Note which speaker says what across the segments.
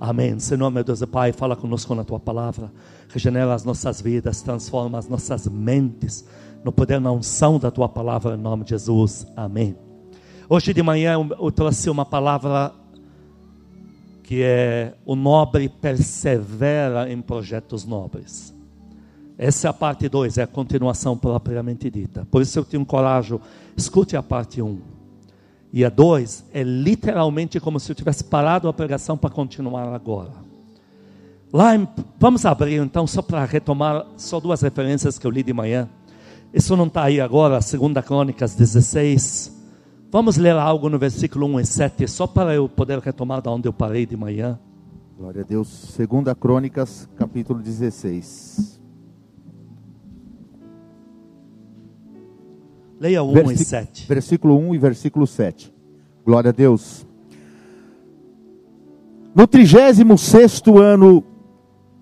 Speaker 1: Amém. Senhor, meu Deus e Pai, fala conosco na tua palavra. Regenera as nossas vidas, transforma as nossas mentes no poder na unção da tua palavra, em nome de Jesus. Amém. Hoje de manhã eu trouxe uma palavra que é o nobre persevera em projetos nobres. Essa é a parte 2, é a continuação propriamente dita. Por isso eu tenho coragem, escute a parte 1. Um. E a 2 é literalmente como se eu tivesse parado a pregação para continuar agora. Lá, em, vamos abrir então, só para retomar, só duas referências que eu li de manhã. Isso não está aí agora, 2 Crônicas 16 Vamos ler algo no versículo 1 e 7, só para eu poder retomar da onde eu parei de manhã.
Speaker 2: Glória a Deus. Segunda Crônicas, capítulo 16.
Speaker 1: Leia 1 Versi e 7.
Speaker 2: Versículo 1 e versículo 7. Glória a Deus. No 36 ano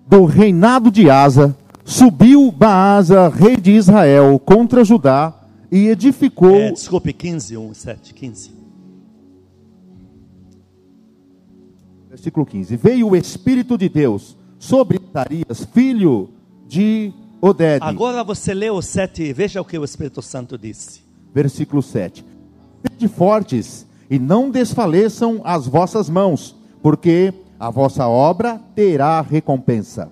Speaker 2: do reinado de Asa, subiu Baasa, rei de Israel, contra Judá e edificou. É,
Speaker 1: desculpe, 15, 1, 7, 15.
Speaker 2: Versículo 15: Veio o Espírito de Deus sobre Zacarias, filho de Oded.
Speaker 1: Agora você lê o 7 e veja o que o Espírito Santo disse.
Speaker 2: Versículo 7: Sede fortes e não desfaleçam as vossas mãos, porque a vossa obra terá recompensa.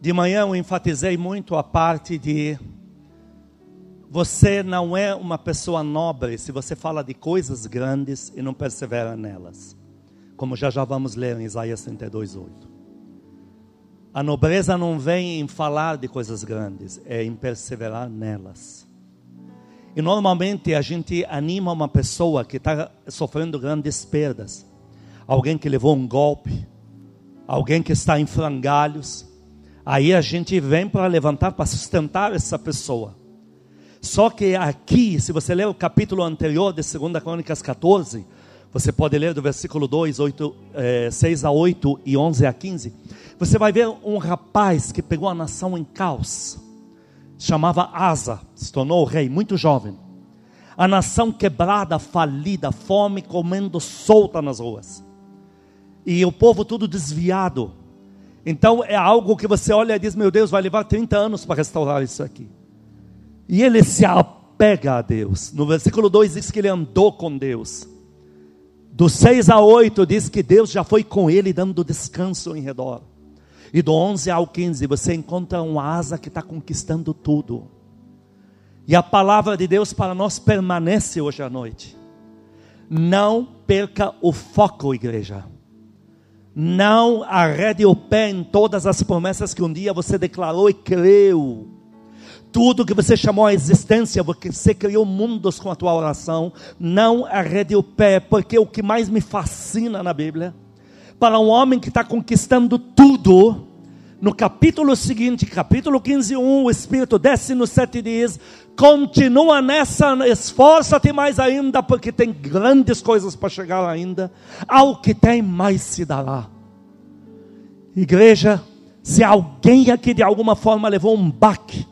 Speaker 1: De manhã eu enfatizei muito a parte de você não é uma pessoa nobre se você fala de coisas grandes e não persevera nelas. Como já já vamos ler em Isaías 32, 8. A nobreza não vem em falar de coisas grandes, é em perseverar nelas. E normalmente a gente anima uma pessoa que está sofrendo grandes perdas. Alguém que levou um golpe, alguém que está em frangalhos. Aí a gente vem para levantar, para sustentar essa pessoa. Só que aqui, se você ler o capítulo anterior de 2 Crônicas 14, você pode ler do versículo 2, 8, eh, 6 a 8 e 11 a 15. Você vai ver um rapaz que pegou a nação em caos. Chamava Asa, se tornou rei, muito jovem. A nação quebrada, falida, fome comendo solta nas ruas. E o povo tudo desviado. Então é algo que você olha e diz: Meu Deus, vai levar 30 anos para restaurar isso aqui. E ele se apega a Deus. No versículo 2 diz que ele andou com Deus. Do 6 a 8 diz que Deus já foi com ele dando descanso em redor. E do 11 ao 15 você encontra um asa que está conquistando tudo. E a palavra de Deus para nós permanece hoje à noite. Não perca o foco, igreja. Não arrede o pé em todas as promessas que um dia você declarou e creu tudo que você chamou a existência, você criou mundos com a tua oração, não arrede o pé, porque o que mais me fascina na Bíblia, para um homem que está conquistando tudo, no capítulo seguinte, capítulo 15, 1, o Espírito desce no 7 e diz: continua nessa, esforça-te mais ainda, porque tem grandes coisas para chegar ainda. Ao que tem, mais se dará. Igreja, se alguém aqui de alguma forma levou um baque,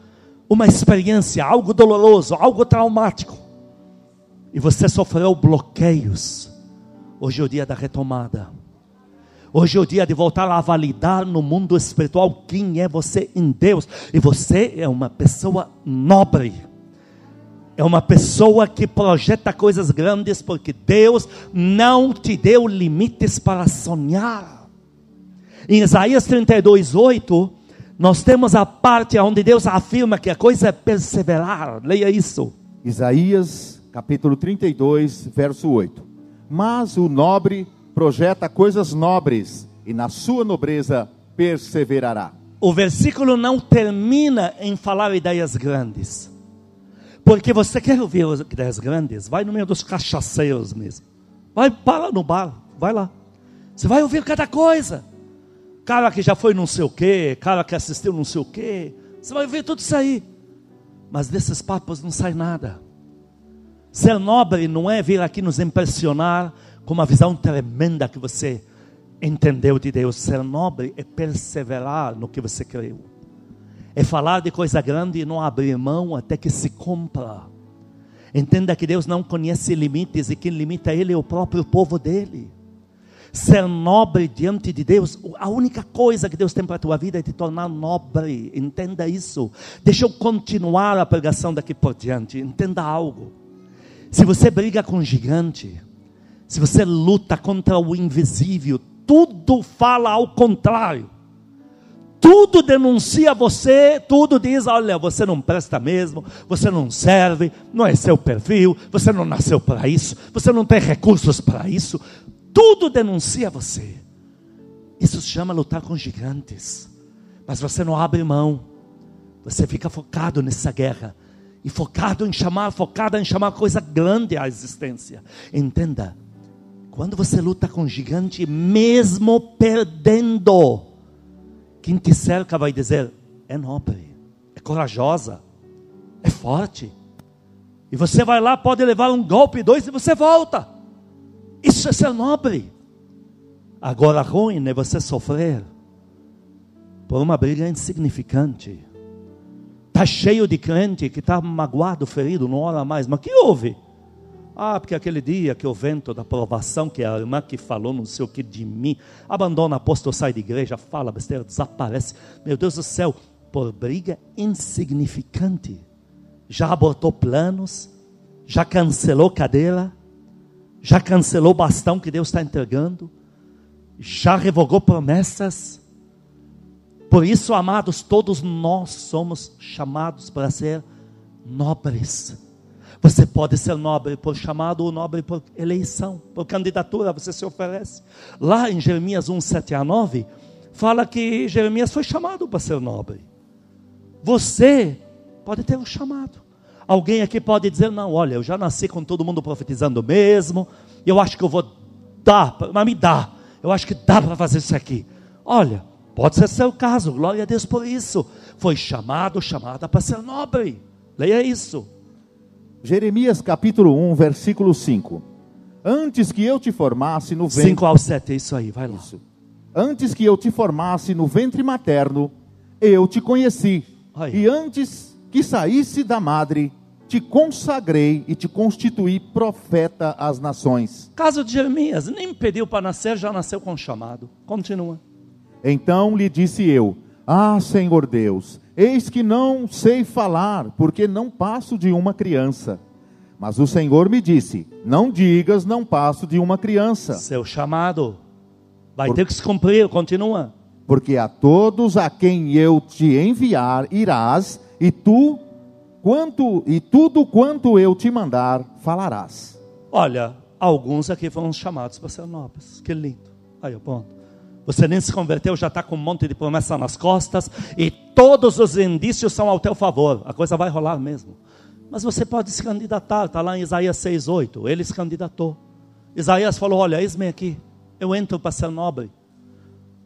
Speaker 1: uma experiência, algo doloroso, algo traumático, e você sofreu bloqueios, hoje é o dia da retomada. Hoje é o dia de voltar a validar no mundo espiritual quem é você em Deus. E você é uma pessoa nobre. É uma pessoa que projeta coisas grandes porque Deus não te deu limites para sonhar. Em Isaías 32, 8, nós temos a parte onde Deus afirma que a coisa é perseverar. Leia isso.
Speaker 2: Isaías, capítulo 32, verso 8. Mas o nobre projeta coisas nobres, e na sua nobreza perseverará.
Speaker 1: O versículo não termina em falar ideias grandes. Porque você quer ouvir ideias grandes? Vai no meio dos cachaceiros mesmo. Vai para no bar, vai lá. Você vai ouvir cada coisa cara que já foi não sei o quê, cara que assistiu não sei o quê. Você vai ver tudo isso aí. Mas desses papos não sai nada. Ser nobre não é vir aqui nos impressionar com uma visão tremenda que você entendeu de Deus. Ser nobre é perseverar no que você creu. É falar de coisa grande e não abrir mão até que se cumpra. Entenda que Deus não conhece limites e quem limita Ele é o próprio povo dele. Ser nobre diante de Deus, a única coisa que Deus tem para a tua vida é te tornar nobre. Entenda isso. Deixa eu continuar a pregação daqui por diante. Entenda algo. Se você briga com um gigante, se você luta contra o invisível, tudo fala ao contrário. Tudo denuncia você, tudo diz: olha, você não presta mesmo, você não serve, não é seu perfil, você não nasceu para isso, você não tem recursos para isso. Tudo denuncia você. Isso se chama lutar com gigantes. Mas você não abre mão. Você fica focado nessa guerra. E focado em chamar, focado em chamar coisa grande à existência. Entenda. Quando você luta com gigante, mesmo perdendo, quem te cerca vai dizer: é nobre, é corajosa, é forte. E você vai lá, pode levar um golpe, dois, e você volta. Isso é ser nobre. Agora, ruim é você sofrer por uma briga insignificante. Está cheio de crente que está magoado, ferido, não ora mais. Mas que houve? Ah, porque aquele dia que o vento da provação, que a irmã que falou não sei o que de mim, abandona apóstolo, sai de igreja, fala besteira, desaparece. Meu Deus do céu, por briga insignificante. Já abortou planos, já cancelou cadeira, já cancelou o bastão que Deus está entregando, já revogou promessas. Por isso, amados, todos nós somos chamados para ser nobres. Você pode ser nobre por chamado ou nobre por eleição, por candidatura, você se oferece. Lá em Jeremias 1, 7 a 9, fala que Jeremias foi chamado para ser nobre. Você pode ter um chamado. Alguém aqui pode dizer: não, olha, eu já nasci com todo mundo profetizando mesmo, eu acho que eu vou dar, mas me dá, eu acho que dá para fazer isso aqui. Olha, pode ser seu caso, glória a Deus por isso. Foi chamado, chamada para ser nobre. Leia isso.
Speaker 2: Jeremias capítulo 1, versículo 5. Antes que eu te formasse no ventre.
Speaker 1: 5 ao 7, é isso aí, vai lá. Isso.
Speaker 2: Antes que eu te formasse no ventre materno, eu te conheci. Aí. E antes que saísse da madre, te consagrei e te constituí profeta às nações.
Speaker 1: Caso de Jeremias, nem pediu para nascer, já nasceu com chamado. Continua.
Speaker 2: Então lhe disse eu: Ah, Senhor Deus, eis que não sei falar, porque não passo de uma criança. Mas o Senhor me disse: Não digas, não passo de uma criança.
Speaker 1: Seu chamado vai Por... ter que se cumprir, continua.
Speaker 2: Porque a todos a quem eu te enviar irás e tu quanto e tudo quanto eu te mandar falarás.
Speaker 1: Olha, alguns aqui foram chamados para ser nobres. Que lindo. Aí, ponto. Você nem se converteu, já está com um monte de promessa nas costas e todos os indícios são ao teu favor. A coisa vai rolar mesmo. Mas você pode se candidatar, está lá em Isaías 6,8. Ele se candidatou. Isaías falou: Olha, eis-me aqui, eu entro para ser nobre.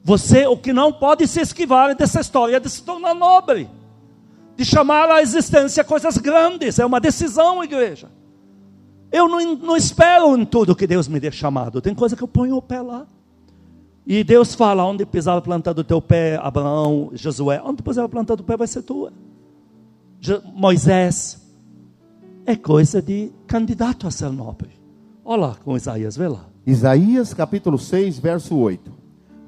Speaker 1: Você, o que não pode se esquivar dessa história de se tornar nobre de chamar à existência coisas grandes. É uma decisão, igreja. Eu não, não espero em tudo que Deus me dê chamado. Tem coisa que eu ponho o pé lá. E Deus fala: onde pisar a planta do teu pé, Abraão, Josué, onde pisar a planta do pé vai ser tua. Moisés. É coisa de candidato a ser nobre. Olha lá com Isaías, vê lá.
Speaker 2: Isaías capítulo 6, verso 8.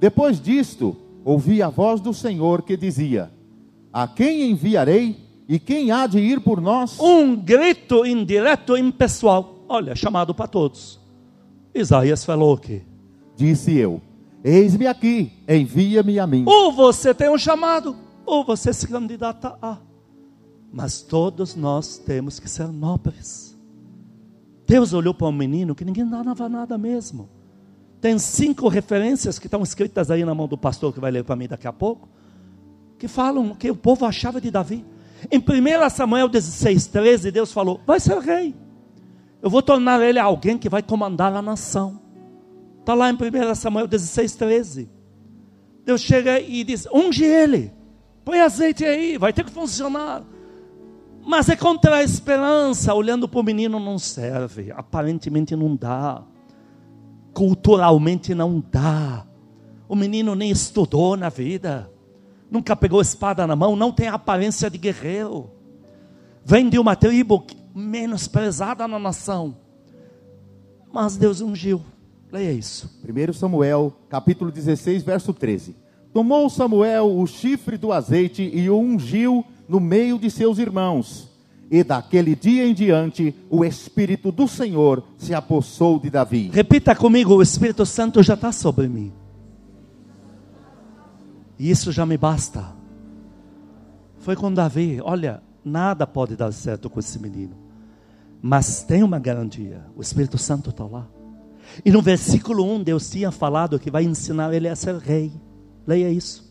Speaker 2: Depois disto, ouvi a voz do Senhor que dizia: a quem enviarei? E quem há de ir por nós?
Speaker 1: Um grito indireto e impessoal. Olha, chamado para todos. Isaías falou o quê?
Speaker 2: Disse eu: Eis-me aqui, envia-me a mim.
Speaker 1: Ou você tem um chamado, ou você se candidata a. Mas todos nós temos que ser nobres. Deus olhou para um menino que ninguém dava nada mesmo. Tem cinco referências que estão escritas aí na mão do pastor que vai ler para mim daqui a pouco que falam que o povo achava de Davi. Em 1 Samuel 16, 13, Deus falou: vai ser rei. Eu vou tornar ele alguém que vai comandar a nação. Está lá em 1 Samuel 16, 13. Deus chega e diz: unge ele, põe azeite aí, vai ter que funcionar. Mas é contra a esperança, olhando para o menino não serve, aparentemente não dá, culturalmente não dá. O menino nem estudou na vida nunca pegou espada na mão, não tem aparência de guerreiro, vem de uma tribo menosprezada na nação, mas Deus ungiu, Leia isso.
Speaker 2: 1 Samuel, capítulo 16, verso 13. Tomou Samuel o chifre do azeite e o ungiu no meio de seus irmãos. E daquele dia em diante, o Espírito do Senhor se apossou de Davi.
Speaker 1: Repita comigo: o Espírito Santo já está sobre mim. E isso já me basta. Foi com Davi: olha, nada pode dar certo com esse menino. Mas tem uma garantia: o Espírito Santo está lá. E no versículo 1, Deus tinha falado que vai ensinar ele a ser rei. Leia isso.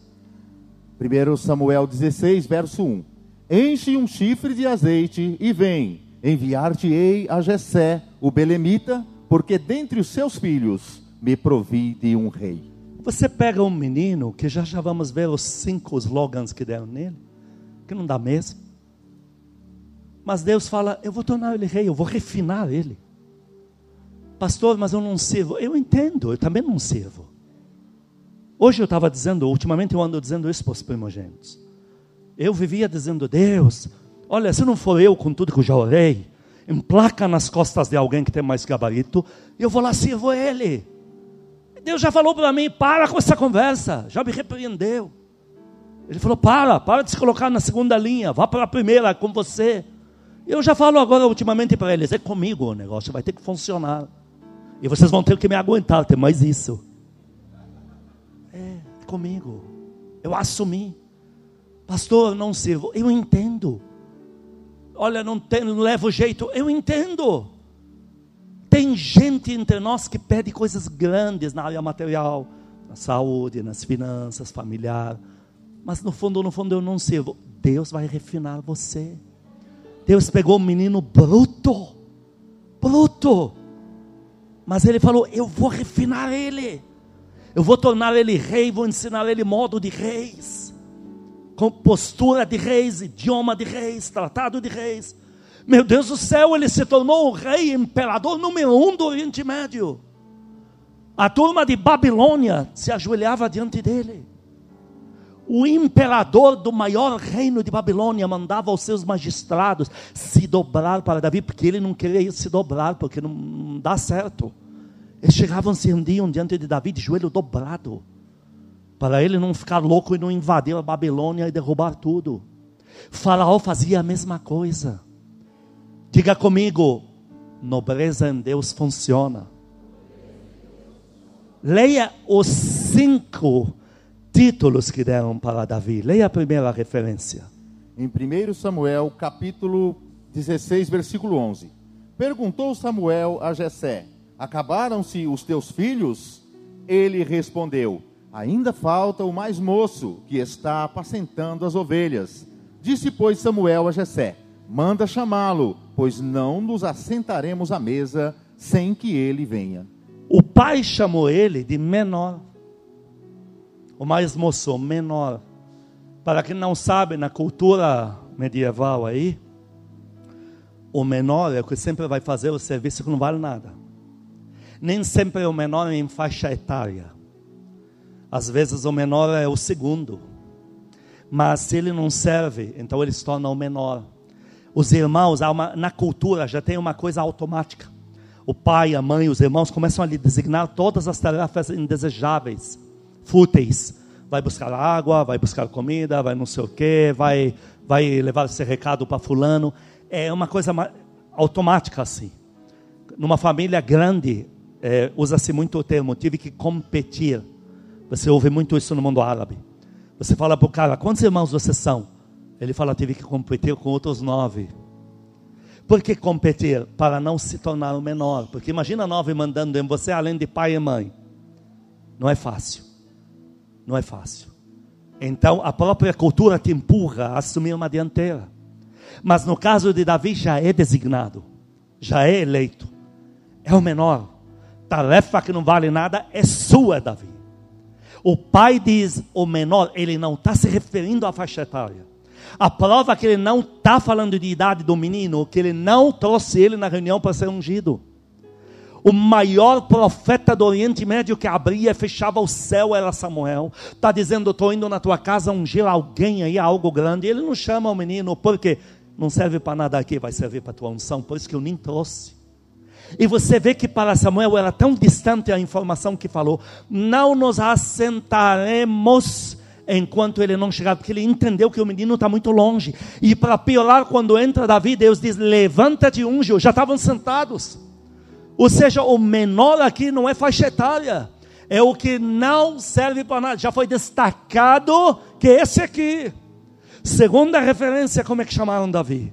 Speaker 2: 1 Samuel 16, verso 1. Enche um chifre de azeite e vem, enviar-te-ei a Jessé, o belemita, porque dentre os seus filhos me provi de um rei.
Speaker 1: Você pega um menino, que já já vamos ver os cinco slogans que deram nele, que não dá mesmo. Mas Deus fala: Eu vou tornar ele rei, eu vou refinar ele. Pastor, mas eu não sirvo. Eu entendo, eu também não sirvo. Hoje eu estava dizendo, ultimamente eu ando dizendo isso para os primogênitos. Eu vivia dizendo, Deus, olha, se não for eu com tudo que eu já orei, emplaca nas costas de alguém que tem mais gabarito, eu vou lá sirvo ele. Deus já falou para mim, para com essa conversa, já me repreendeu. Ele falou, para, para de se colocar na segunda linha, vá para a primeira com você. Eu já falo agora ultimamente para eles, é comigo o negócio, vai ter que funcionar. E vocês vão ter que me aguentar, tem mais isso. É, é comigo. Eu assumi. Pastor, não sirvo. Eu entendo. Olha, não, tem, não levo jeito. Eu entendo. Tem gente entre nós que pede coisas grandes na área material, na saúde, nas finanças, familiar. Mas no fundo, no fundo eu não sirvo. Deus vai refinar você. Deus pegou um menino bruto, bruto. Mas ele falou: Eu vou refinar ele. Eu vou tornar ele rei, vou ensinar ele modo de reis. Com postura de reis, idioma de reis, tratado de reis. Meu Deus do céu, ele se tornou o rei imperador número um do Oriente Médio. A turma de Babilônia se ajoelhava diante dele. O imperador do maior reino de Babilônia mandava aos seus magistrados se dobrar para Davi, porque ele não queria se dobrar, porque não, não dá certo. Eles chegavam, se rendiam diante de Davi de joelho dobrado, para ele não ficar louco e não invadir a Babilônia e derrubar tudo. Faraó fazia a mesma coisa. Diga comigo, nobreza em Deus funciona. Leia os cinco títulos que deram para Davi. Leia a primeira referência.
Speaker 2: Em 1 Samuel, capítulo 16, versículo 11. Perguntou Samuel a Jessé: Acabaram-se os teus filhos? Ele respondeu: Ainda falta o mais moço, que está apacentando as ovelhas. Disse, pois, Samuel a Jessé: Manda chamá-lo, pois não nos assentaremos à mesa sem que ele venha.
Speaker 1: O pai chamou ele de menor. O mais moço, menor. Para quem não sabe, na cultura medieval aí, o menor é o que sempre vai fazer o serviço que não vale nada. Nem sempre o menor é em faixa etária. Às vezes o menor é o segundo. Mas se ele não serve, então ele se torna o menor os irmãos, na cultura já tem uma coisa automática. O pai, a mãe, os irmãos começam a lhe designar todas as tarefas indesejáveis, fúteis. Vai buscar água, vai buscar comida, vai não sei o quê, vai, vai levar esse recado para fulano. É uma coisa automática assim. Numa família grande, é, usa-se muito o termo, tive que competir. Você ouve muito isso no mundo árabe. Você fala para o cara, quantos irmãos vocês são? Ele fala: tive que competir com outros nove. Por que competir? Para não se tornar o menor. Porque imagina nove mandando em você além de pai e mãe. Não é fácil. Não é fácil. Então a própria cultura te empurra a assumir uma dianteira. Mas no caso de Davi já é designado, já é eleito. É o menor. Tarefa que não vale nada é sua, Davi. O pai diz o menor, ele não está se referindo à faixa etária. A prova que ele não está falando de idade do menino, que ele não trouxe ele na reunião para ser ungido. O maior profeta do Oriente Médio que abria e fechava o céu era Samuel. Está dizendo: Estou indo na tua casa ungir alguém aí, algo grande. Ele não chama o menino, porque não serve para nada aqui, vai servir para tua unção. Por isso que eu nem trouxe. E você vê que para Samuel era tão distante a informação que falou: não nos assentaremos enquanto ele não chegar, porque ele entendeu que o menino está muito longe. E para piorar, quando entra Davi, Deus diz: levanta-te unge. Já estavam sentados. Ou seja, o menor aqui não é faixa etária, é o que não serve para nada. Já foi destacado que esse aqui. Segunda referência, como é que chamaram Davi?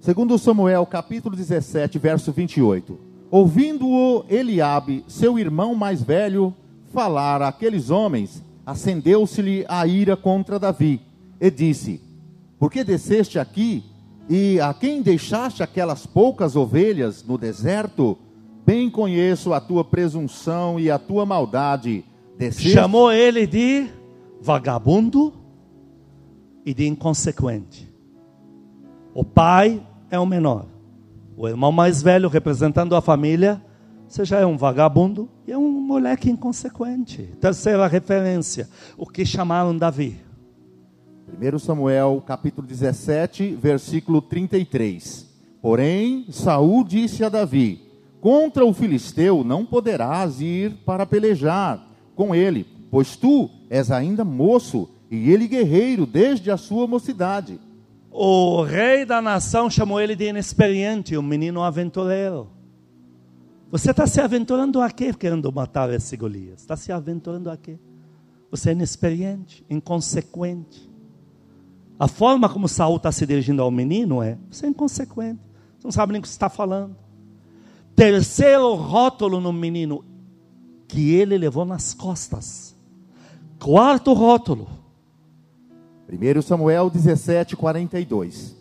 Speaker 2: Segundo Samuel, capítulo 17, verso 28. Ouvindo-o Eliabe, seu irmão mais velho, falar àqueles homens, acendeu-se-lhe a ira contra Davi, e disse: Por que desceste aqui, e a quem deixaste aquelas poucas ovelhas no deserto? Bem conheço a tua presunção e a tua maldade.
Speaker 1: Desceste... Chamou ele de vagabundo e de inconsequente. O pai é o menor. O irmão mais velho, representando a família, você já é um vagabundo e é um moleque inconsequente. Terceira referência, o que chamaram Davi.
Speaker 2: 1 Samuel, capítulo 17, versículo 33. Porém, Saul disse a Davi: Contra o filisteu não poderás ir para pelejar com ele, pois tu és ainda moço e ele guerreiro desde a sua mocidade.
Speaker 1: O rei da nação chamou ele de inexperiente, um menino aventureiro. Você está se aventurando a quê querendo matar esse Golias? Está se aventurando a quê? Você é inexperiente, inconsequente. A forma como Saul está se dirigindo ao menino é: você é inconsequente, você não sabe nem o que está falando. Terceiro rótulo no menino, que ele levou nas costas. Quarto rótulo,
Speaker 2: 1 Samuel 17, 42.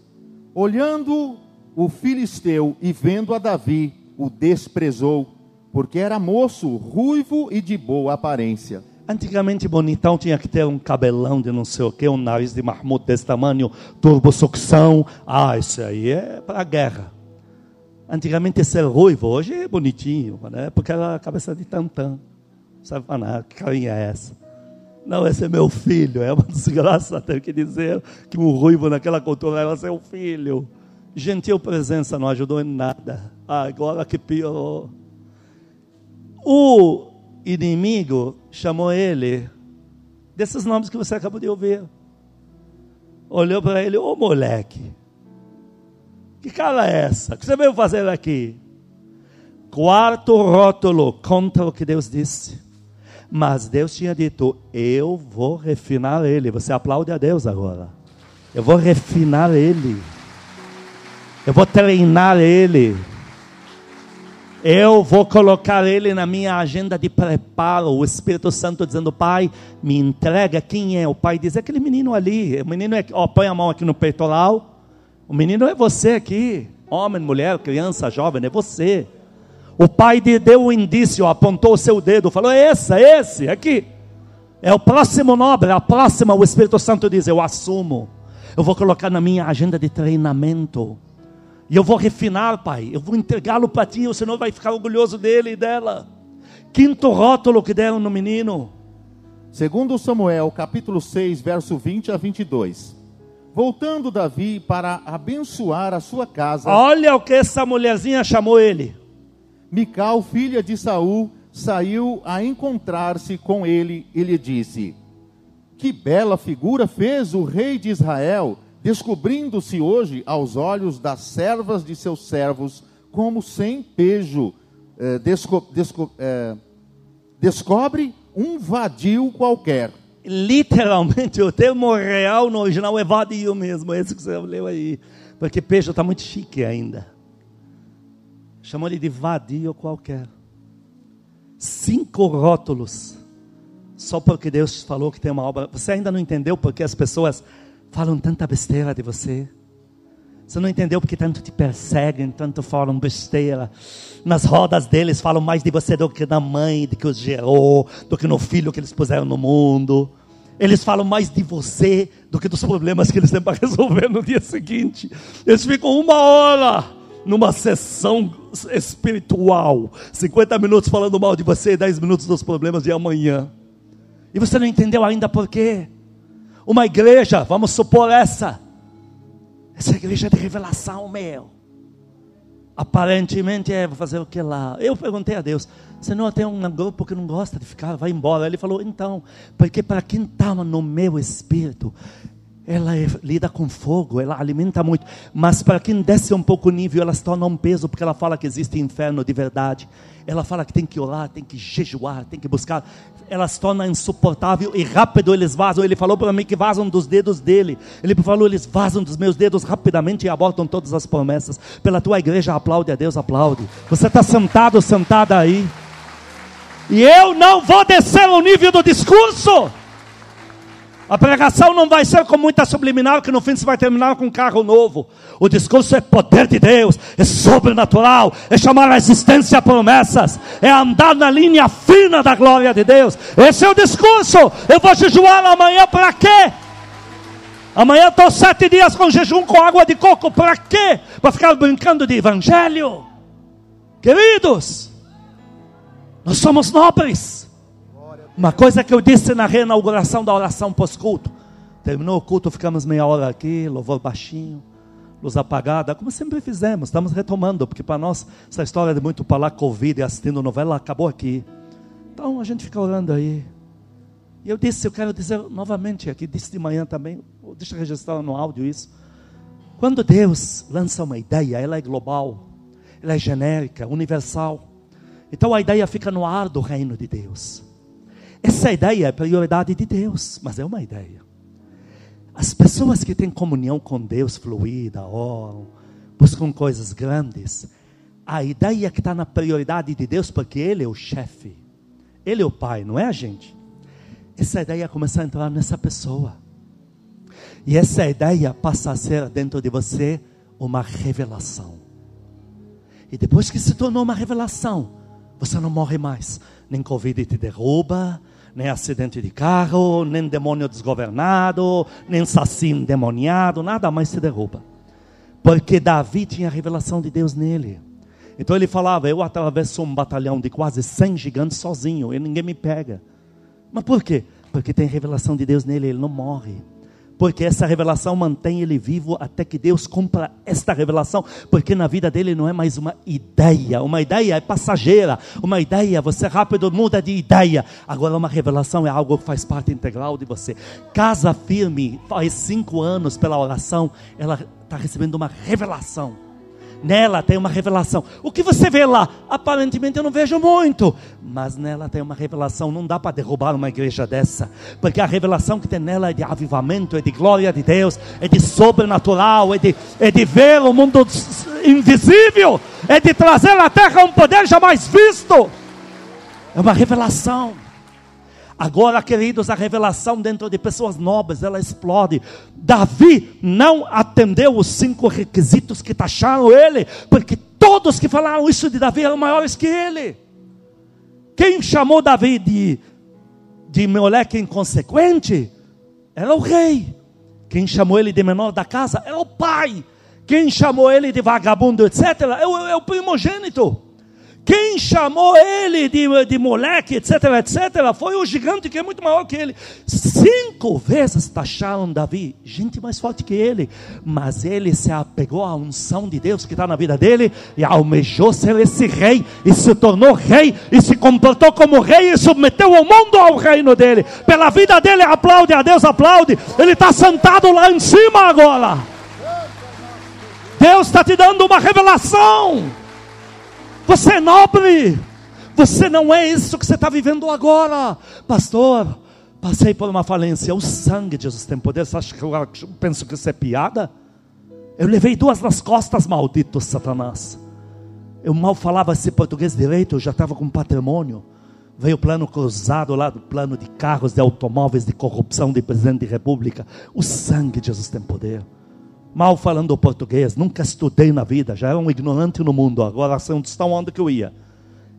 Speaker 2: Olhando o filisteu e vendo a Davi, o desprezou, porque era moço, ruivo e de boa aparência.
Speaker 1: Antigamente, bonitão tinha que ter um cabelão de não sei o que, um nariz de marmota desse tamanho, turbosucção. Ah, isso aí é para a guerra. Antigamente, ser ruivo, hoje é bonitinho, né? porque era a cabeça de tantã. Sabe para nada, que carinha é essa? Não, esse é meu filho. É uma desgraça ter que dizer que um ruivo naquela cultura era seu filho. Gentil presença não ajudou em nada. Ah, agora que piorou. O inimigo chamou ele desses nomes que você acabou de ouvir. Olhou para ele, ô moleque, que cara é essa? O que você veio fazer aqui? Quarto rótulo contra o que Deus disse. Mas Deus tinha dito: Eu vou refinar ele. Você aplaude a Deus agora. Eu vou refinar ele. Eu vou treinar ele. Eu vou colocar ele na minha agenda de preparo. O Espírito Santo dizendo: Pai, me entrega quem é. O pai diz: é aquele menino ali. O menino é. Ó, põe a mão aqui no peitoral. O menino é você aqui. Homem, mulher, criança, jovem, é você. O pai deu o indício, apontou o seu dedo, falou: esse, esse, aqui. É o próximo nobre, a próxima, o Espírito Santo diz: Eu assumo. Eu vou colocar na minha agenda de treinamento. E eu vou refinar, pai. Eu vou entregá-lo para ti. O Senhor vai ficar orgulhoso dele e dela. Quinto rótulo que deram no menino.
Speaker 2: Segundo Samuel, capítulo 6, verso 20 a 22. Voltando Davi para abençoar a sua casa.
Speaker 1: Olha o que essa mulherzinha chamou ele.
Speaker 2: Mical, filha de Saul, saiu a encontrar-se com ele e lhe disse: Que bela figura fez o rei de Israel, descobrindo-se hoje aos olhos das servas de seus servos, como sem pejo, eh, desco, desco, eh, descobre um vadio qualquer.
Speaker 1: Literalmente, o termo real no original é vadio mesmo, esse que você leu aí, porque pejo está muito chique ainda. Chamou ele de vadio qualquer. Cinco rótulos. Só porque Deus falou que tem uma obra. Você ainda não entendeu porque as pessoas falam tanta besteira de você? Você não entendeu porque tanto te perseguem, tanto falam besteira. Nas rodas deles falam mais de você do que da mãe, de que os gerou, do que no filho que eles puseram no mundo. Eles falam mais de você do que dos problemas que eles têm para resolver no dia seguinte. Eles ficam uma hora numa sessão espiritual. 50 minutos falando mal de você e 10 minutos dos problemas de amanhã. E você não entendeu ainda por quê? Uma igreja, vamos supor essa. Essa igreja é de revelação, meu. Aparentemente é, vou fazer o que lá? Eu perguntei a Deus, Senhor, tem um grupo que não gosta de ficar, vai embora. Ele falou, então, porque para quem está no meu espírito, ela é, lida com fogo, ela alimenta muito. Mas para quem desce um pouco o nível, ela se torna um peso, porque ela fala que existe inferno de verdade. Ela fala que tem que orar, tem que jejuar, tem que buscar. Ela se torna insuportável e rápido eles vazam. Ele falou para mim que vazam dos dedos dele. Ele falou, eles vazam dos meus dedos rapidamente e abortam todas as promessas. Pela tua igreja, aplaude a Deus, aplaude. Você está sentado, sentada aí. E eu não vou descer o nível do discurso. A pregação não vai ser com muita subliminal, que no fim você vai terminar com um carro novo. O discurso é poder de Deus, é sobrenatural, é chamar a existência promessas, é andar na linha fina da glória de Deus. Esse é o discurso. Eu vou jejuar amanhã para quê? Amanhã estou sete dias com jejum com água de coco, para quê? Para ficar brincando de evangelho? Queridos, nós somos nobres. Uma coisa que eu disse na reinauguração da oração pós-culto. Terminou o culto, ficamos meia hora aqui, louvor baixinho, luz apagada, como sempre fizemos. Estamos retomando, porque para nós essa história de muito falar Covid e assistindo novela acabou aqui. Então a gente fica orando aí. E eu disse, eu quero dizer novamente aqui, disse de manhã também, deixa eu registrar no áudio isso. Quando Deus lança uma ideia, ela é global, ela é genérica, universal. Então a ideia fica no ar do reino de Deus. Essa ideia é prioridade de Deus, mas é uma ideia. As pessoas que têm comunhão com Deus fluida, oram, buscam coisas grandes, a ideia que está na prioridade de Deus, porque Ele é o chefe, Ele é o Pai, não é a gente. Essa ideia começa a entrar nessa pessoa. E essa ideia passa a ser dentro de você uma revelação. E depois que se tornou uma revelação, você não morre mais. Nem Covid te derruba, nem acidente de carro, nem demônio desgovernado, nem saci endemoniado, nada mais se derruba. Porque Davi tinha a revelação de Deus nele. Então ele falava: Eu atravesso um batalhão de quase 100 gigantes sozinho e ninguém me pega. Mas por quê? Porque tem revelação de Deus nele, ele não morre porque essa revelação mantém ele vivo até que Deus cumpra esta revelação, porque na vida dele não é mais uma ideia, uma ideia é passageira, uma ideia, você rápido muda de ideia, agora uma revelação é algo que faz parte integral de você. Casa firme, faz cinco anos pela oração, ela está recebendo uma revelação Nela tem uma revelação. O que você vê lá? Aparentemente eu não vejo muito, mas nela tem uma revelação. Não dá para derrubar uma igreja dessa, porque a revelação que tem nela é de avivamento, é de glória de Deus, é de sobrenatural, é de, é de ver o mundo invisível, é de trazer à terra um poder jamais visto. É uma revelação. Agora, queridos, a revelação dentro de pessoas nobres, ela explode. Davi não atendeu os cinco requisitos que taxaram ele, porque todos que falaram isso de Davi eram maiores que ele. Quem chamou Davi de, de moleque inconsequente era o rei. Quem chamou ele de menor da casa era o pai. Quem chamou ele de vagabundo, etc., é o, é o primogênito. Quem chamou ele de, de moleque, etc, etc, foi o gigante que é muito maior que ele. Cinco vezes taxaram Davi, gente mais forte que ele, mas ele se apegou à unção de Deus que está na vida dele e almejou ser esse rei e se tornou rei e se comportou como rei e submeteu o mundo ao reino dele. Pela vida dele, aplaude a Deus, aplaude. Ele está sentado lá em cima agora. Deus está te dando uma revelação. Você é nobre. Você não é isso que você está vivendo agora, pastor. Passei por uma falência. O sangue de Jesus tem poder. Você acha que eu penso que isso é piada? Eu levei duas nas costas, maldito Satanás. Eu mal falava esse português direito, eu já estava com patrimônio. Veio o plano cruzado lá do plano de carros, de automóveis, de corrupção de presidente de república. O sangue de Jesus tem poder mal falando português, nunca estudei na vida, já era um ignorante no mundo, agora onde está onde que eu ia.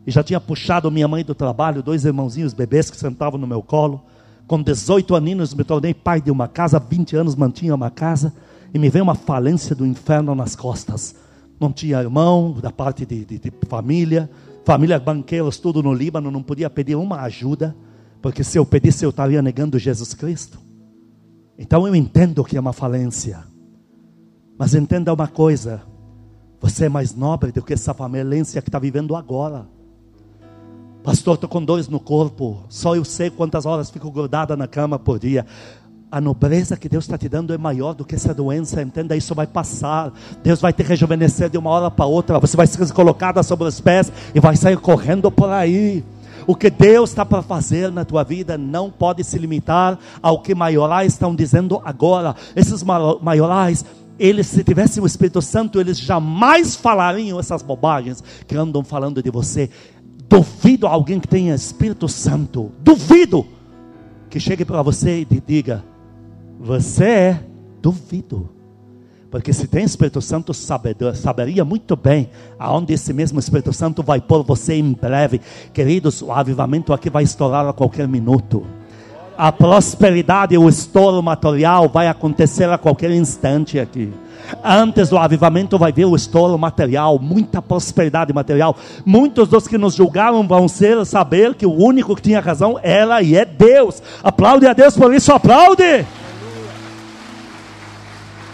Speaker 1: E já tinha puxado minha mãe do trabalho, dois irmãozinhos bebês que sentavam no meu colo. Com 18 aninhos me tornei pai de uma casa, 20 anos mantinha uma casa, e me veio uma falência do inferno nas costas. Não tinha irmão da parte de, de, de família, família banqueiros, tudo no Líbano, não podia pedir uma ajuda, porque se eu pedisse eu estaria negando Jesus Cristo. Então eu entendo que é uma falência. Mas entenda uma coisa: Você é mais nobre do que essa falência que está vivendo agora. Pastor, estou com dores no corpo. Só eu sei quantas horas fico grudada na cama por dia. A nobreza que Deus está te dando é maior do que essa doença. Entenda, isso vai passar. Deus vai te rejuvenescer de uma hora para outra. Você vai ser colocada sobre os pés e vai sair correndo por aí. O que Deus está para fazer na tua vida não pode se limitar ao que maiorais estão dizendo agora. Esses maiorais eles, se tivessem o Espírito Santo, eles jamais falariam essas bobagens que andam falando de você. Duvido alguém que tenha Espírito Santo, duvido que chegue para você e te diga: Você é, duvido. Porque se tem Espírito Santo, saberia muito bem aonde esse mesmo Espírito Santo vai pôr você em breve. Queridos, o avivamento aqui vai estourar a qualquer minuto. A prosperidade, o estouro material vai acontecer a qualquer instante aqui. Antes do avivamento vai vir o estouro material, muita prosperidade material. Muitos dos que nos julgaram vão ser saber que o único que tinha razão era e é Deus. Aplaude a Deus por isso, aplaude.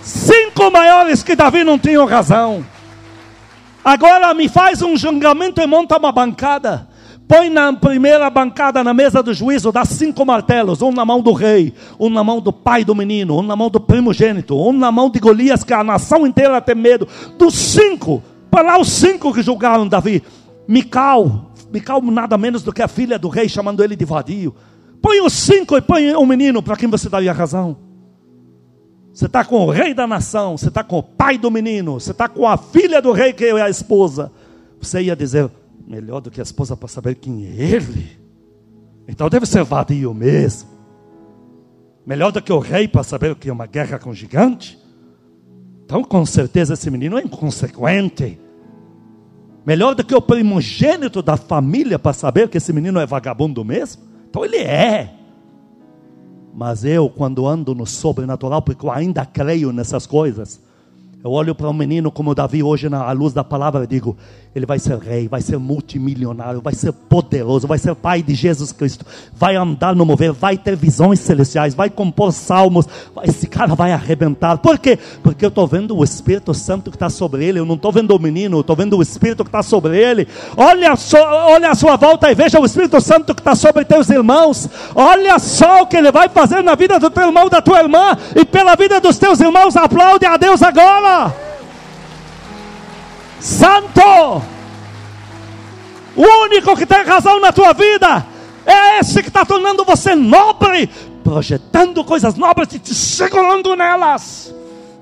Speaker 1: Cinco maiores que Davi não tinham razão. Agora me faz um julgamento e monta uma bancada. Põe na primeira bancada na mesa do juízo, dá cinco martelos, um na mão do rei, um na mão do pai do menino, um na mão do primogênito, um na mão de Golias, que a nação inteira tem medo. Dos cinco, para lá os cinco que julgaram Davi. Mical, Mical nada menos do que a filha do rei, chamando ele de vadio. Põe os cinco e põe o menino, para quem você daria razão? Você está com o rei da nação, você está com o pai do menino, você está com a filha do rei, que é a esposa. Você ia dizer, melhor do que a esposa para saber quem é ele. Então deve ser vadio mesmo. Melhor do que o rei para saber o que é uma guerra com gigante. Então, com certeza, esse menino é inconsequente. Melhor do que o primogênito da família para saber que esse menino é vagabundo mesmo. Então, ele é. Mas eu, quando ando no sobrenatural, porque eu ainda creio nessas coisas, eu olho para um menino como Davi hoje na luz da palavra e digo: ele vai ser rei, vai ser multimilionário, vai ser poderoso, vai ser pai de Jesus Cristo, vai andar no mover, vai ter visões celestiais, vai compor salmos. Esse cara vai arrebentar. Por quê? Porque eu estou vendo o Espírito Santo que está sobre ele. Eu não estou vendo o menino, eu estou vendo o Espírito que está sobre ele. Olha, só, olha a sua volta e veja o Espírito Santo que está sobre teus irmãos. Olha só o que ele vai fazer na vida do teu irmão, da tua irmã, e pela vida dos teus irmãos. Aplaude a Deus agora. Santo, o único que tem razão na tua vida é esse que está tornando você nobre, projetando coisas nobres e te segurando nelas.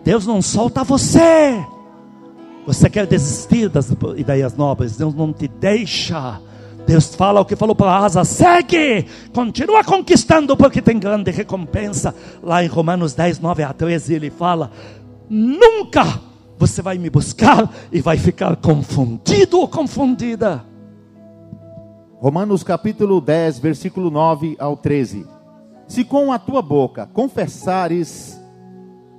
Speaker 1: Deus não solta você. Você quer desistir das ideias nobres, Deus não te deixa. Deus fala o que falou para Asa: segue, continua conquistando, porque tem grande recompensa. Lá em Romanos 10, 9 a 13, ele fala: nunca você vai me buscar e vai ficar confundido ou confundida.
Speaker 2: Romanos capítulo 10, versículo 9 ao 13. Se com a tua boca confessares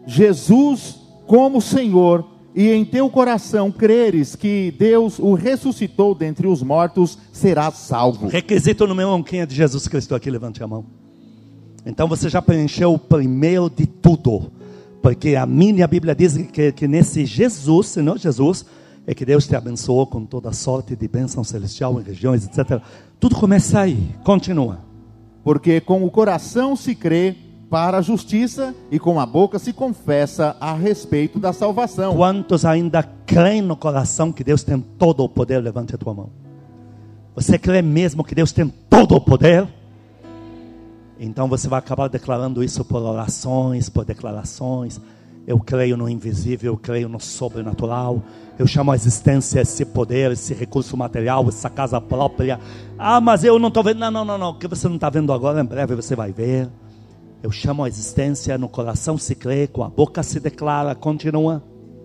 Speaker 2: Jesus como Senhor, e em teu coração creres que Deus o ressuscitou dentre os mortos, serás salvo.
Speaker 1: Requisito número um: quem é de Jesus Cristo aqui? Levante a mão. Então você já preencheu o primeiro de tudo. Porque a minha Bíblia diz que, que nesse Jesus, Senhor Jesus, é que Deus te abençoou com toda sorte de bênção celestial em regiões, etc. Tudo começa aí, continua.
Speaker 2: Porque com o coração se crê para a justiça e com a boca se confessa a respeito da salvação.
Speaker 1: Quantos ainda creem no coração que Deus tem todo o poder? Levante a tua mão. Você crê mesmo que Deus tem todo o poder? Então você vai acabar declarando isso por orações, por declarações. Eu creio no invisível, eu creio no sobrenatural. Eu chamo a existência esse poder, esse recurso material, essa casa própria. Ah, mas eu não estou vendo. Não, não, não, não. O que você não está vendo agora, em breve você vai ver. Eu chamo a existência, no coração se crê, com a boca se declara. Continua.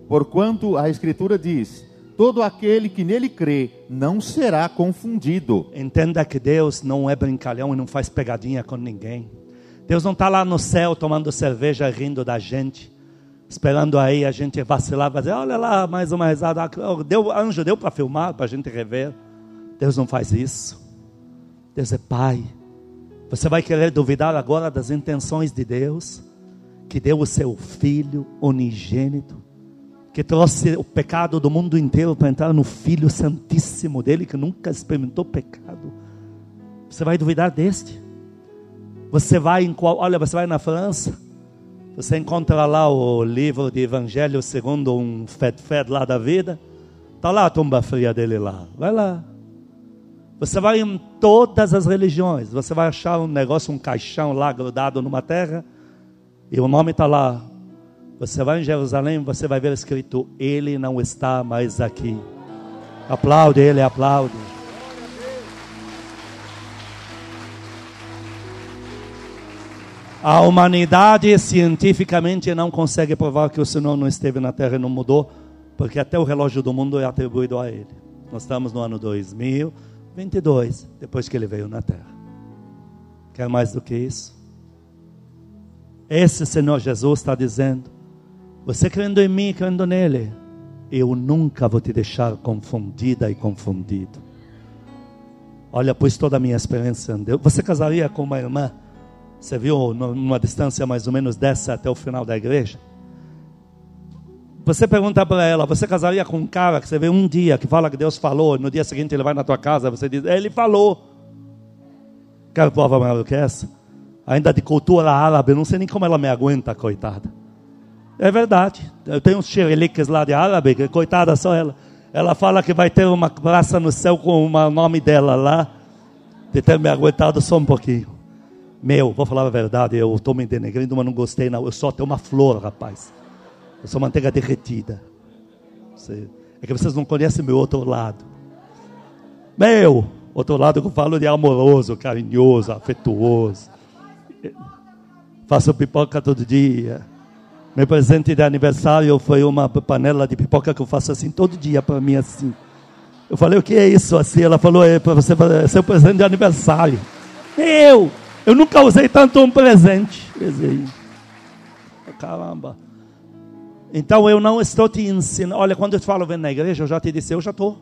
Speaker 2: Porquanto a Escritura diz: todo aquele que nele crê não será confundido.
Speaker 1: Entenda que Deus não é brincalhão e não faz pegadinha com ninguém. Deus não está lá no céu tomando cerveja rindo da gente, esperando aí a gente vacilar, fazer, olha lá, mais uma risada. Deu, anjo deu para filmar, para a gente rever. Deus não faz isso. Deus é Pai. Você vai querer duvidar agora das intenções de Deus, que deu o seu Filho unigênito que trouxe o pecado do mundo inteiro para entrar no Filho Santíssimo dele, que nunca experimentou pecado. Você vai duvidar deste? Você vai em qual, olha, você vai na França, você encontra lá o livro de Evangelho segundo um Fed Fed lá da vida, tá lá a tumba fria dele lá. Vai lá. Você vai em todas as religiões, você vai achar um negócio, um caixão lá grudado numa terra, e o nome está lá. Você vai em Jerusalém, você vai ver escrito: Ele não está mais aqui. Aplaude ele, aplaude. A humanidade cientificamente não consegue provar que o Senhor não esteve na terra e não mudou, porque até o relógio do mundo é atribuído a Ele. Nós estamos no ano 2022, depois que Ele veio na terra. Quer mais do que isso? Esse Senhor Jesus está dizendo: Você crendo em mim, crendo nele, eu nunca vou te deixar confundida e confundido. Olha, pois toda a minha experiência em Deus. Você casaria com uma irmã? Você viu numa distância mais ou menos dessa até o final da igreja? Você pergunta para ela, você casaria com um cara que você vê um dia que fala que Deus falou, no dia seguinte ele vai na tua casa, você diz, ele falou. Quero prova maior do que essa? Ainda de cultura árabe, não sei nem como ela me aguenta, coitada. É verdade. Eu tenho uns xereliques lá de árabe, que, coitada só ela. Ela fala que vai ter uma praça no céu com o nome dela lá, de ter me aguentado só um pouquinho. Meu, vou falar a verdade, eu estou me denegrindo, mas não gostei não. Eu só tenho uma flor, rapaz. Eu sou manteiga derretida. É que vocês não conhecem meu outro lado. Meu, outro lado que eu falo de amoroso, carinhoso, afetuoso. Faço pipoca todo dia. Meu presente de aniversário foi uma panela de pipoca que eu faço assim todo dia para mim assim. Eu falei, o que é isso assim? Ela falou, é para você fazer seu presente de aniversário. Eu! Eu nunca usei tanto um presente. Caramba. Então eu não estou te ensinando. Olha, quando eu te falo vem na igreja, eu já te disse, eu já estou.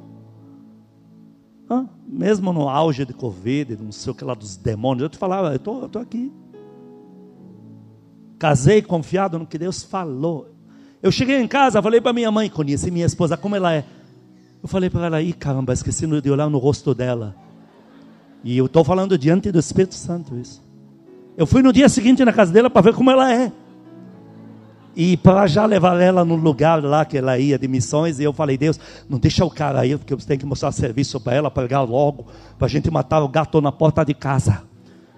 Speaker 1: Mesmo no auge de Covid, não sei o que lá dos demônios, eu te falava, eu estou aqui. Casei confiado no que Deus falou. Eu cheguei em casa, falei para minha mãe, conheci minha esposa, como ela é. Eu falei para ela, aí caramba, esqueci de olhar no rosto dela. E eu estou falando diante do Espírito Santo isso. Eu fui no dia seguinte na casa dela para ver como ela é. E para já levar ela no lugar lá que ela ia de missões, e eu falei, Deus, não deixa o cara ir, porque você tem que mostrar serviço para ela, pegar logo, para a gente matar o gato na porta de casa.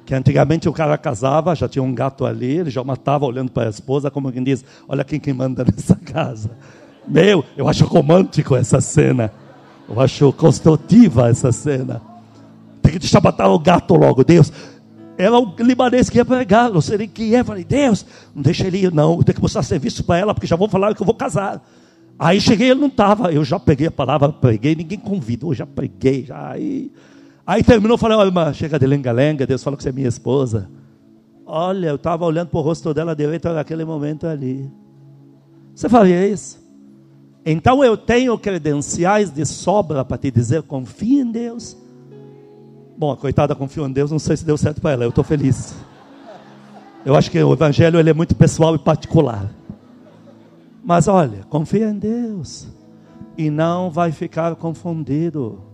Speaker 1: Que antigamente o cara casava, já tinha um gato ali, ele já matava olhando para a esposa, como quem diz, olha quem que manda nessa casa. Meu, eu acho romântico essa cena. Eu acho construtiva essa cena. Tem que deixar matar o gato logo, Deus. Ela é o libanês que ia pregar, não sei quem é. Falei, Deus, não deixa ele ir, não. Eu tenho que mostrar serviço para ela, porque já vou falar que eu vou casar. Aí cheguei, ele não estava. Eu já peguei a palavra, preguei, ninguém convidou, já preguei. Já, aí, aí terminou, falei, olha, irmã, chega de lenga-lenga, Deus fala que você é minha esposa. Olha, eu estava olhando para o rosto dela direito naquele momento ali. Você faria isso? Então eu tenho credenciais de sobra para te dizer, confie em Deus. Bom, a coitada confiou em Deus, não sei se deu certo para ela, eu estou feliz. Eu acho que o evangelho ele é muito pessoal e particular. Mas olha, confia em Deus e não vai ficar confundido.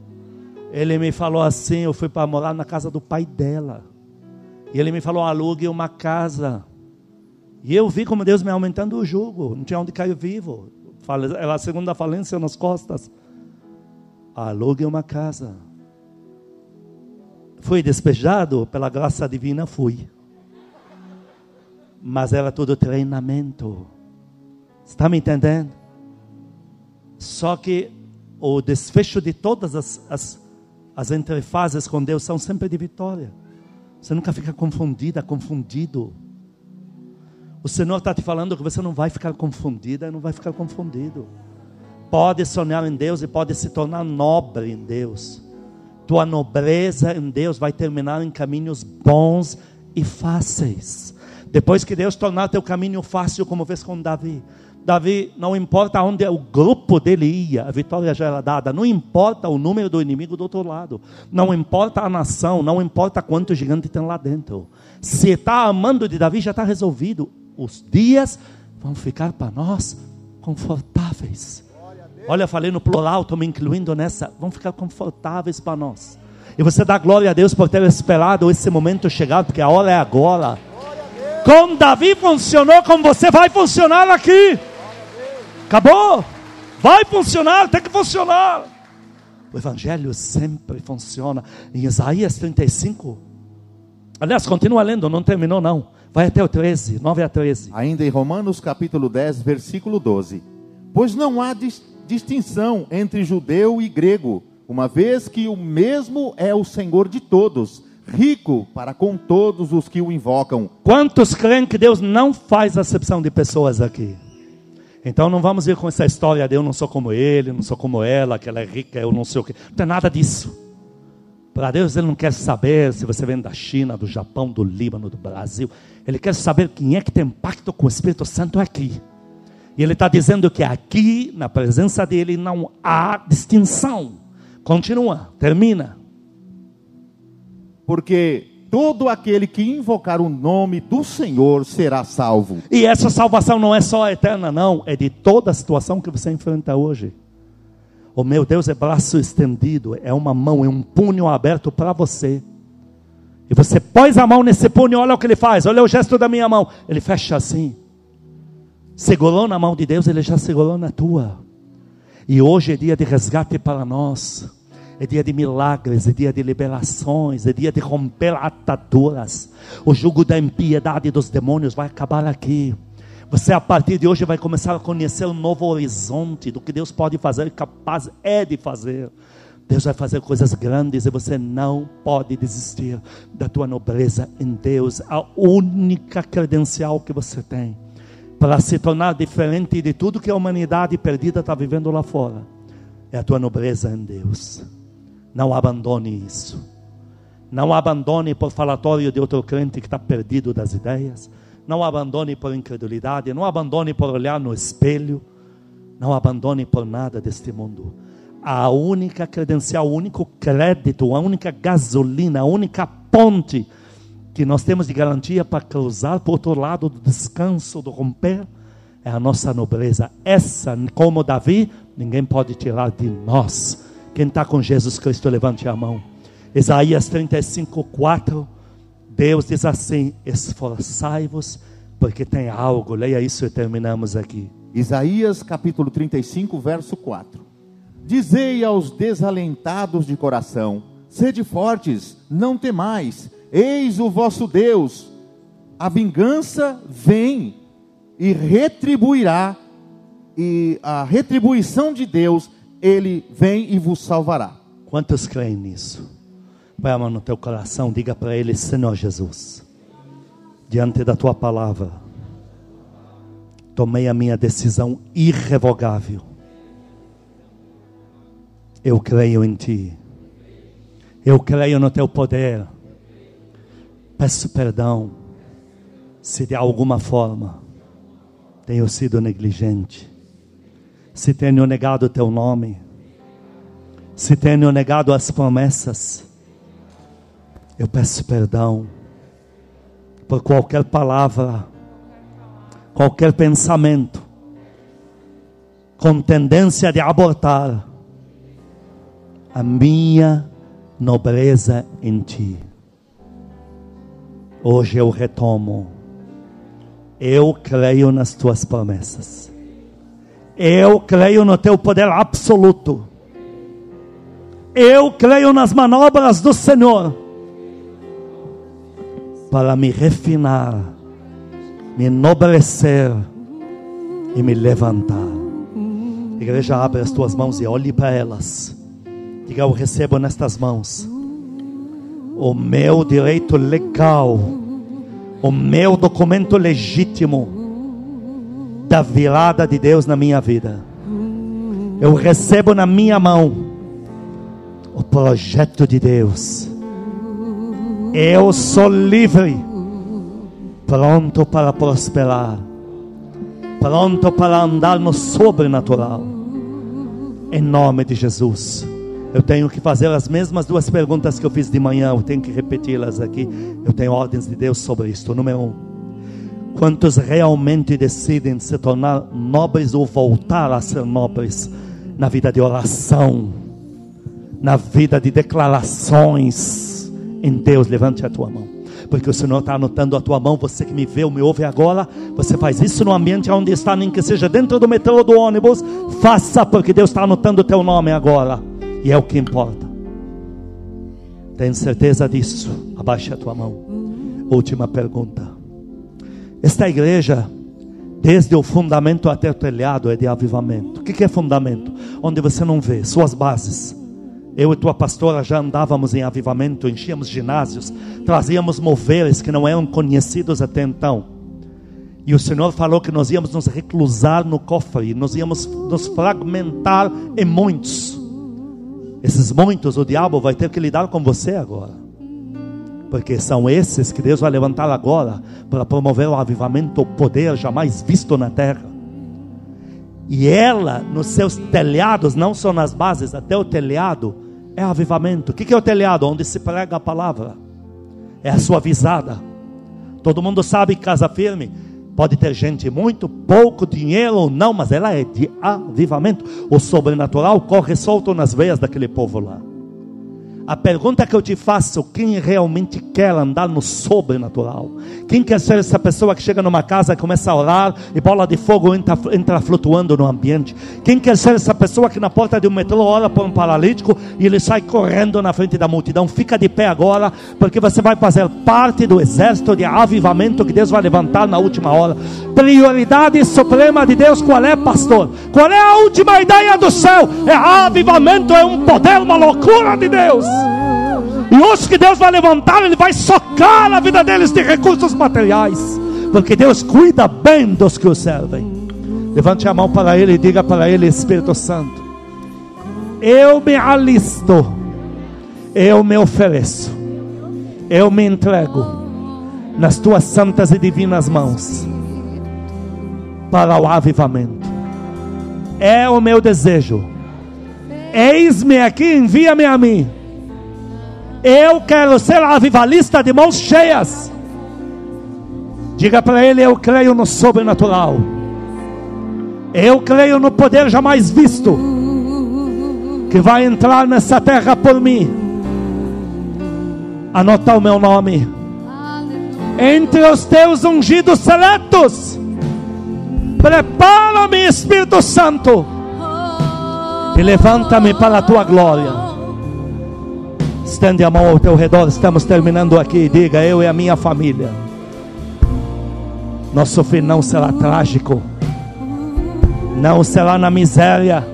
Speaker 1: Ele me falou assim, eu fui para morar na casa do pai dela. E ele me falou, alugue uma casa. E eu vi como Deus me aumentando o jugo, não tinha onde cair vivo. Ela a segunda falência nas costas. Alugue uma casa. Fui despejado pela graça divina, fui. Mas era tudo treinamento. Está me entendendo? Só que o desfecho de todas as, as, as entrefases com Deus são sempre de vitória. Você nunca fica confundida, confundido. O Senhor está te falando que você não vai ficar confundida, não vai ficar confundido. Pode sonhar em Deus e pode se tornar nobre em Deus tua nobreza em Deus vai terminar em caminhos bons e fáceis. Depois que Deus tornar teu caminho fácil, como fez com Davi. Davi, não importa onde o grupo dele ia, a vitória já era dada. Não importa o número do inimigo do outro lado. Não importa a nação, não importa quanto gigante tem lá dentro. Se está amando de Davi, já está resolvido. Os dias vão ficar para nós confortáveis. Olha, falei no plural, estou me incluindo nessa. Vamos ficar confortáveis para nós. E você dá glória a Deus por ter esperado esse momento chegar, porque a hora é agora. Com Davi funcionou, como você vai funcionar aqui. Acabou? Vai funcionar, tem que funcionar. O Evangelho sempre funciona. Em Isaías 35. Aliás, continua lendo, não terminou não. Vai até o 13, 9 a 13.
Speaker 2: Ainda em Romanos capítulo 10, versículo 12. Pois não há dis distinção entre judeu e grego, uma vez que o mesmo é o Senhor de todos, rico para com todos os que o invocam.
Speaker 1: Quantos creem que Deus não faz acepção de pessoas aqui? Então não vamos vir com essa história de eu não sou como ele, não sou como ela, que ela é rica, eu não sei o que. Não tem nada disso. Para Deus, Ele não quer saber se você vem da China, do Japão, do Líbano, do Brasil. Ele quer saber quem é que tem pacto com o Espírito Santo aqui. E Ele está dizendo que aqui, na presença dEle, não há distinção. Continua, termina.
Speaker 2: Porque todo aquele que invocar o nome do Senhor será salvo.
Speaker 1: E essa salvação não é só eterna, não, é de toda a situação que você enfrenta hoje. O meu Deus é braço estendido, é uma mão, é um punho aberto para você. E você pôs a mão nesse punho, olha o que ele faz, olha o gesto da minha mão. Ele fecha assim. Segurou na mão de Deus, ele já segurou na tua. E hoje é dia de resgate para nós é dia de milagres, é dia de liberações, é dia de romper ataduras. O jugo da impiedade dos demônios vai acabar aqui. Você a partir de hoje vai começar a conhecer um novo horizonte do que Deus pode fazer, capaz é de fazer. Deus vai fazer coisas grandes e você não pode desistir da tua nobreza em Deus, a única credencial que você tem para se tornar diferente de tudo que a humanidade perdida está vivendo lá fora. É a tua nobreza em Deus. Não abandone isso. Não abandone por falatório de outro crente que está perdido das ideias. Não abandone por incredulidade. Não abandone por olhar no espelho. Não abandone por nada deste mundo. A única credencial, o único crédito, a única gasolina, a única ponte que nós temos de garantia para cruzar para o outro lado do descanso, do romper, é a nossa nobreza. Essa, como Davi, ninguém pode tirar de nós quem está com Jesus Cristo, levante a mão. Isaías 35, 4. Deus diz assim: Esforçai-vos, porque tem algo. Leia isso e terminamos aqui.
Speaker 2: Isaías capítulo 35, verso 4. Dizei aos desalentados de coração: Sede fortes, não temais, eis o vosso Deus. A vingança vem e retribuirá, e a retribuição de Deus ele vem e vos salvará.
Speaker 1: Quantos creem nisso? Põe a mão no teu coração, diga para ele, Senhor Jesus, diante da tua palavra, tomei a minha decisão irrevogável. Eu creio em ti. Eu creio no teu poder. Peço perdão se de alguma forma tenho sido negligente se tenho negado o teu nome, se tenho negado as promessas, eu peço perdão por qualquer palavra, qualquer pensamento com tendência de abortar a minha nobreza em ti. Hoje eu retomo. Eu creio nas tuas promessas. Eu creio no teu poder absoluto. Eu creio nas manobras do Senhor para me refinar, me enobrecer e me levantar. Igreja, abre as tuas mãos e olhe para elas. Diga: Eu recebo nestas mãos o meu direito legal, o meu documento legítimo da virada de Deus na minha vida. Eu recebo na minha mão o projeto de Deus. Eu sou livre, pronto para prosperar, pronto para andar no sobrenatural. Em nome de Jesus. Eu tenho que fazer as mesmas duas perguntas que eu fiz de manhã, eu tenho que repeti-las aqui. Eu tenho ordens de Deus sobre isto. Número um Quantos realmente decidem se tornar nobres ou voltar a ser nobres na vida de oração, na vida de declarações em Deus? Levante a tua mão porque o Senhor está anotando a tua mão. Você que me vê ou me ouve agora, você faz isso no ambiente onde está, nem que seja dentro do metrô ou do ônibus. Faça, porque Deus está anotando o teu nome agora, e é o que importa. Tem certeza disso? Abaixe a tua mão. Última pergunta. Esta igreja, desde o fundamento até o telhado, é de avivamento. O que é fundamento? Onde você não vê, suas bases eu e tua pastora já andávamos em avivamento, enchíamos ginásios, trazíamos moveres que não eram conhecidos até então. E o Senhor falou que nós íamos nos reclusar no cofre, nós íamos nos fragmentar em muitos. Esses muitos, o diabo vai ter que lidar com você agora. Porque são esses que Deus vai levantar agora para promover o avivamento, o poder jamais visto na terra. E ela, nos seus telhados, não só nas bases, até o telhado, é avivamento. O que é o telhado? Onde se prega a palavra. É a sua visada. Todo mundo sabe que casa firme pode ter gente muito, pouco dinheiro ou não, mas ela é de avivamento. O sobrenatural corre solto nas veias daquele povo lá. A pergunta que eu te faço: quem realmente quer andar no sobrenatural? Quem quer ser essa pessoa que chega numa casa e começa a orar e bola de fogo entra, entra flutuando no ambiente? Quem quer ser essa pessoa que na porta de um metrô ora por um paralítico e ele sai correndo na frente da multidão? Fica de pé agora, porque você vai fazer parte do exército de avivamento que Deus vai levantar na última hora. Prioridade suprema de Deus, qual é, pastor? Qual é a última ideia do céu? É avivamento, é um poder, uma loucura de Deus. E hoje que Deus vai levantar, Ele vai socar a vida deles de recursos materiais. Porque Deus cuida bem dos que o servem. Levante a mão para Ele e diga para Ele, Espírito Santo: Eu me alisto, eu me ofereço, eu me entrego nas tuas santas e divinas mãos para o avivamento. É o meu desejo. Eis-me aqui, envia-me a mim eu quero ser avivalista de mãos cheias. Diga para ele: Eu creio no sobrenatural. Eu creio no poder jamais visto. Que vai entrar nessa terra por mim. Anota o meu nome. Entre os teus ungidos seletos. Prepara-me, Espírito Santo. E levanta-me para a tua glória. Estende a mão ao teu redor, estamos terminando aqui. Diga: Eu e a minha família. Nosso fim não será trágico, não será na miséria,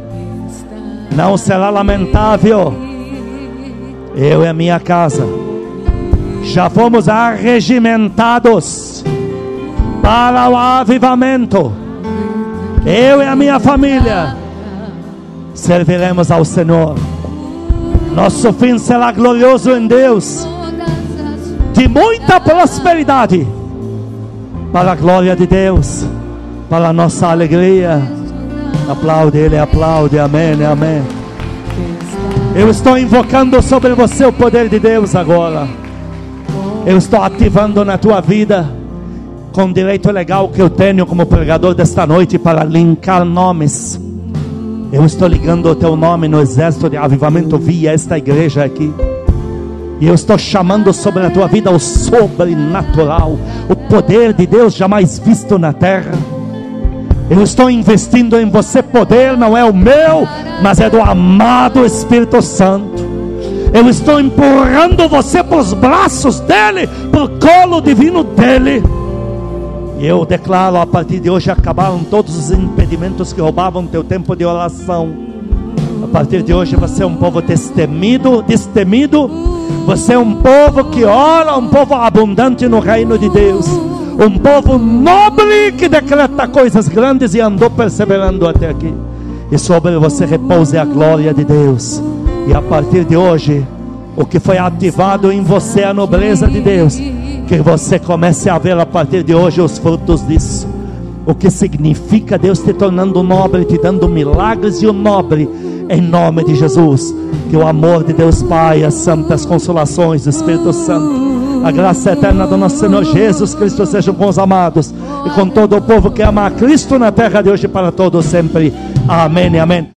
Speaker 1: não será lamentável. Eu e a minha casa já fomos arregimentados para o avivamento. Eu e a minha família serviremos ao Senhor. Nosso fim será glorioso em Deus, de muita prosperidade, para a glória de Deus, para a nossa alegria. Aplaude Ele, aplaude, amém, amém. Eu estou invocando sobre você o poder de Deus agora. Eu estou ativando na tua vida com o direito legal que eu tenho como pregador desta noite para linkar nomes eu estou ligando o teu nome no exército de avivamento via esta igreja aqui. E eu estou chamando sobre a tua vida o sobrenatural, o poder de Deus jamais visto na terra. Eu estou investindo em você poder, não é o meu, mas é do amado Espírito Santo. Eu estou empurrando você para os braços dele, para o colo divino dele. Eu declaro a partir de hoje acabaram todos os impedimentos que roubavam teu tempo de oração. A partir de hoje você é um povo destemido, destemido. Você é um povo que ora, um povo abundante no reino de Deus. Um povo nobre que decreta coisas grandes e andou perseverando até aqui. E sobre você repouse a glória de Deus. E a partir de hoje, o que foi ativado em você é a nobreza de Deus que você comece a ver a partir de hoje os frutos disso. O que significa Deus te tornando nobre, te dando milagres e o nobre, em nome de Jesus. Que o amor de Deus Pai, as santas consolações do Espírito Santo A graça eterna do nosso Senhor Jesus Cristo seja com os amados e com todo o povo que ama a Cristo na terra de hoje para todos sempre. Amém e amém.